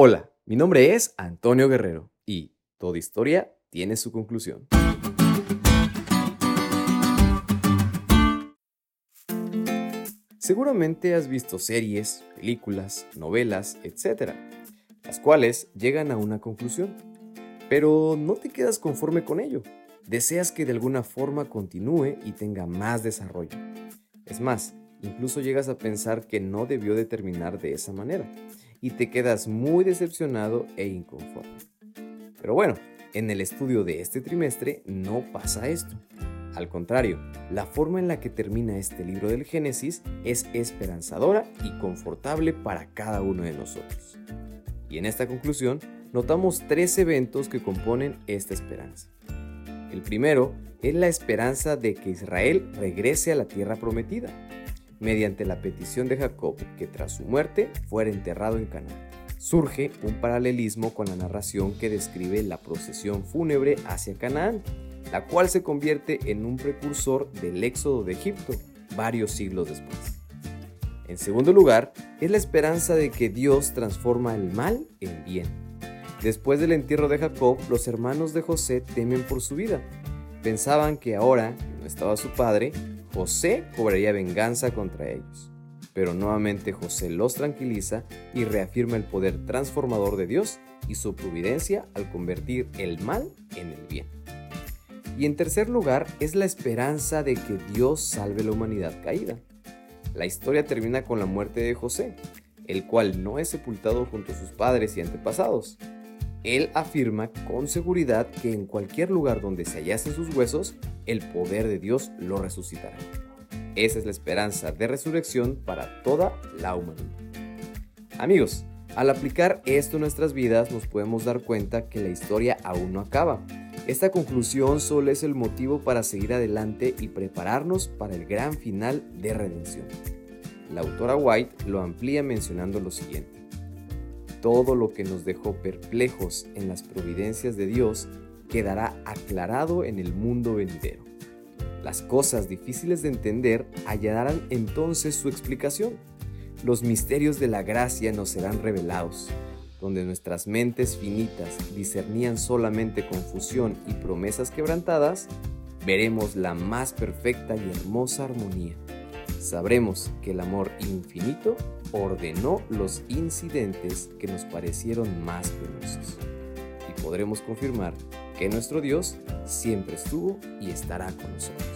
Hola, mi nombre es Antonio Guerrero y toda historia tiene su conclusión. Seguramente has visto series, películas, novelas, etc., las cuales llegan a una conclusión, pero no te quedas conforme con ello. Deseas que de alguna forma continúe y tenga más desarrollo. Es más, incluso llegas a pensar que no debió de terminar de esa manera y te quedas muy decepcionado e inconforme. Pero bueno, en el estudio de este trimestre no pasa esto. Al contrario, la forma en la que termina este libro del Génesis es esperanzadora y confortable para cada uno de nosotros. Y en esta conclusión notamos tres eventos que componen esta esperanza. El primero es la esperanza de que Israel regrese a la tierra prometida, mediante la petición de Jacob que tras su muerte fuera enterrado en Canaán. Surge un paralelismo con la narración que describe la procesión fúnebre hacia Canaán, la cual se convierte en un precursor del éxodo de Egipto varios siglos después. En segundo lugar, es la esperanza de que Dios transforma el mal en bien. Después del entierro de Jacob, los hermanos de José temen por su vida. Pensaban que ahora estaba su padre, José cobraría venganza contra ellos. Pero nuevamente José los tranquiliza y reafirma el poder transformador de Dios y su providencia al convertir el mal en el bien. Y en tercer lugar es la esperanza de que Dios salve la humanidad caída. La historia termina con la muerte de José, el cual no es sepultado junto a sus padres y antepasados. Él afirma con seguridad que en cualquier lugar donde se hallasen sus huesos, el poder de Dios lo resucitará. Esa es la esperanza de resurrección para toda la humanidad. Amigos, al aplicar esto en nuestras vidas nos podemos dar cuenta que la historia aún no acaba. Esta conclusión solo es el motivo para seguir adelante y prepararnos para el gran final de redención. La autora White lo amplía mencionando lo siguiente. Todo lo que nos dejó perplejos en las providencias de Dios quedará aclarado en el mundo venidero. Las cosas difíciles de entender hallarán entonces su explicación. Los misterios de la gracia nos serán revelados, donde nuestras mentes finitas discernían solamente confusión y promesas quebrantadas, veremos la más perfecta y hermosa armonía. Sabremos que el amor infinito ordenó los incidentes que nos parecieron más penosos. Y podremos confirmar que nuestro Dios siempre estuvo y estará con nosotros.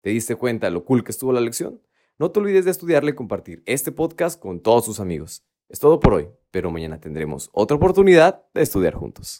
¿Te diste cuenta lo cool que estuvo la lección? No te olvides de estudiarle y compartir este podcast con todos tus amigos. Es todo por hoy, pero mañana tendremos otra oportunidad de estudiar juntos.